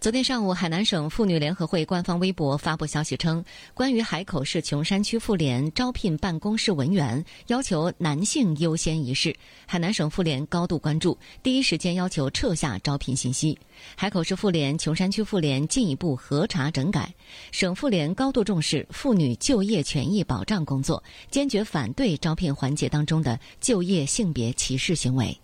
昨天上午，海南省妇女联合会官方微博发布消息称，关于海口市琼山区妇联招聘办公室文员要求男性优先一事，海南省妇联高度关注，第一时间要求撤下招聘信息。海口市妇联、琼山区妇联进一步核查整改。省妇联高度重视妇女就业权益保障工作，坚决反对招聘环节当中的就业性别歧视行为。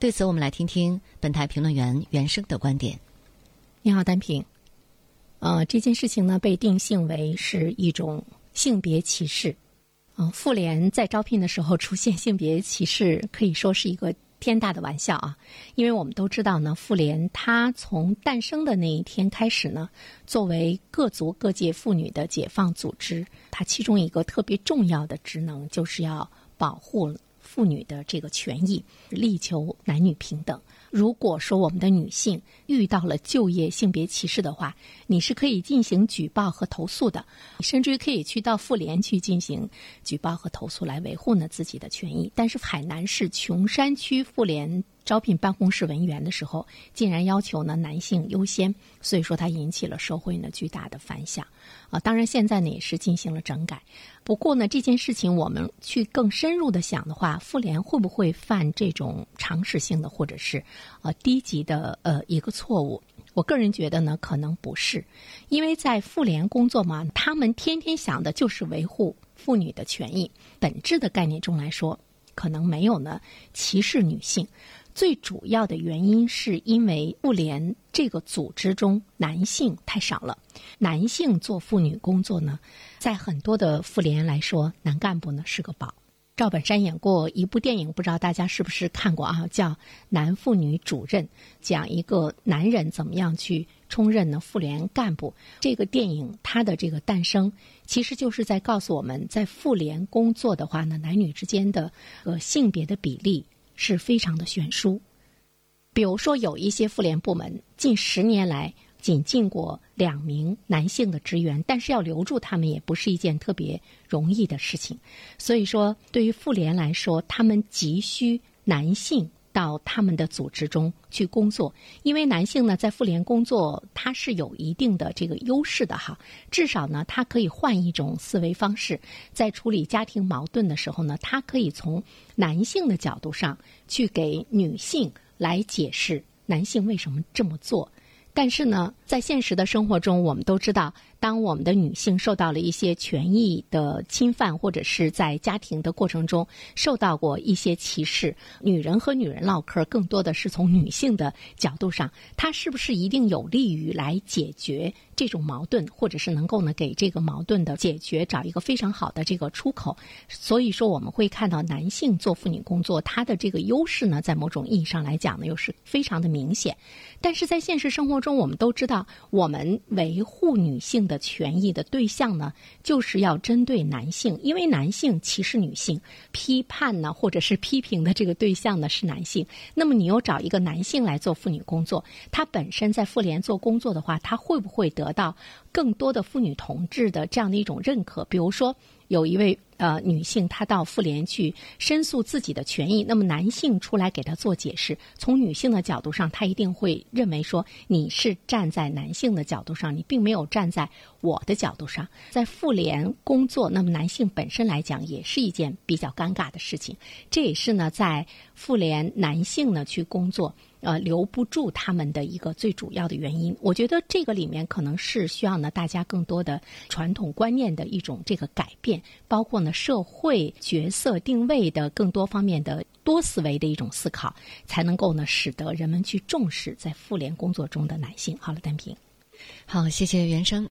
对此，我们来听听本台评论员袁生的观点。你好，单平。呃，这件事情呢，被定性为是一种性别歧视。嗯，妇联在招聘的时候出现性别歧视，可以说是一个天大的玩笑啊！因为我们都知道呢，妇联它从诞生的那一天开始呢，作为各族各界妇女的解放组织，它其中一个特别重要的职能就是要保护妇女的这个权益，力求男女平等。如果说我们的女性遇到了就业性别歧视的话，你是可以进行举报和投诉的，甚至于可以去到妇联去进行举报和投诉，来维护呢自己的权益。但是海南市琼山区妇联。招聘办公室文员的时候，竟然要求呢男性优先，所以说它引起了社会呢巨大的反响。啊，当然现在呢也是进行了整改。不过呢这件事情我们去更深入的想的话，妇联会不会犯这种常识性的或者是呃低级的呃一个错误？我个人觉得呢可能不是，因为在妇联工作嘛，他们天天想的就是维护妇女的权益。本质的概念中来说，可能没有呢歧视女性。最主要的原因是因为妇联这个组织中男性太少了，男性做妇女工作呢，在很多的妇联来说，男干部呢是个宝。赵本山演过一部电影，不知道大家是不是看过啊？叫《男妇女主任》，讲一个男人怎么样去充任呢妇联干部。这个电影它的这个诞生，其实就是在告诉我们在妇联工作的话呢，男女之间的呃性别的比例。是非常的悬殊，比如说有一些妇联部门近十年来仅进过两名男性的职员，但是要留住他们也不是一件特别容易的事情。所以说，对于妇联来说，他们急需男性。到他们的组织中去工作，因为男性呢在妇联工作，他是有一定的这个优势的哈。至少呢，他可以换一种思维方式，在处理家庭矛盾的时候呢，他可以从男性的角度上去给女性来解释男性为什么这么做。但是呢，在现实的生活中，我们都知道。当我们的女性受到了一些权益的侵犯，或者是在家庭的过程中受到过一些歧视，女人和女人唠嗑，更多的是从女性的角度上，她是不是一定有利于来解决这种矛盾，或者是能够呢给这个矛盾的解决找一个非常好的这个出口？所以说，我们会看到男性做妇女工作，他的这个优势呢，在某种意义上来讲呢，又是非常的明显。但是在现实生活中，我们都知道，我们维护女性。的权益的对象呢，就是要针对男性，因为男性歧视女性，批判呢或者是批评的这个对象呢是男性。那么你又找一个男性来做妇女工作，他本身在妇联做工作的话，他会不会得到更多的妇女同志的这样的一种认可？比如说。有一位呃女性，她到妇联去申诉自己的权益，那么男性出来给她做解释。从女性的角度上，她一定会认为说你是站在男性的角度上，你并没有站在我的角度上。在妇联工作，那么男性本身来讲也是一件比较尴尬的事情。这也是呢，在妇联男性呢去工作。呃，留不住他们的一个最主要的原因，我觉得这个里面可能是需要呢大家更多的传统观念的一种这个改变，包括呢社会角色定位的更多方面的多思维的一种思考，才能够呢使得人们去重视在妇联工作中的男性。好了，单平，好，谢谢袁生。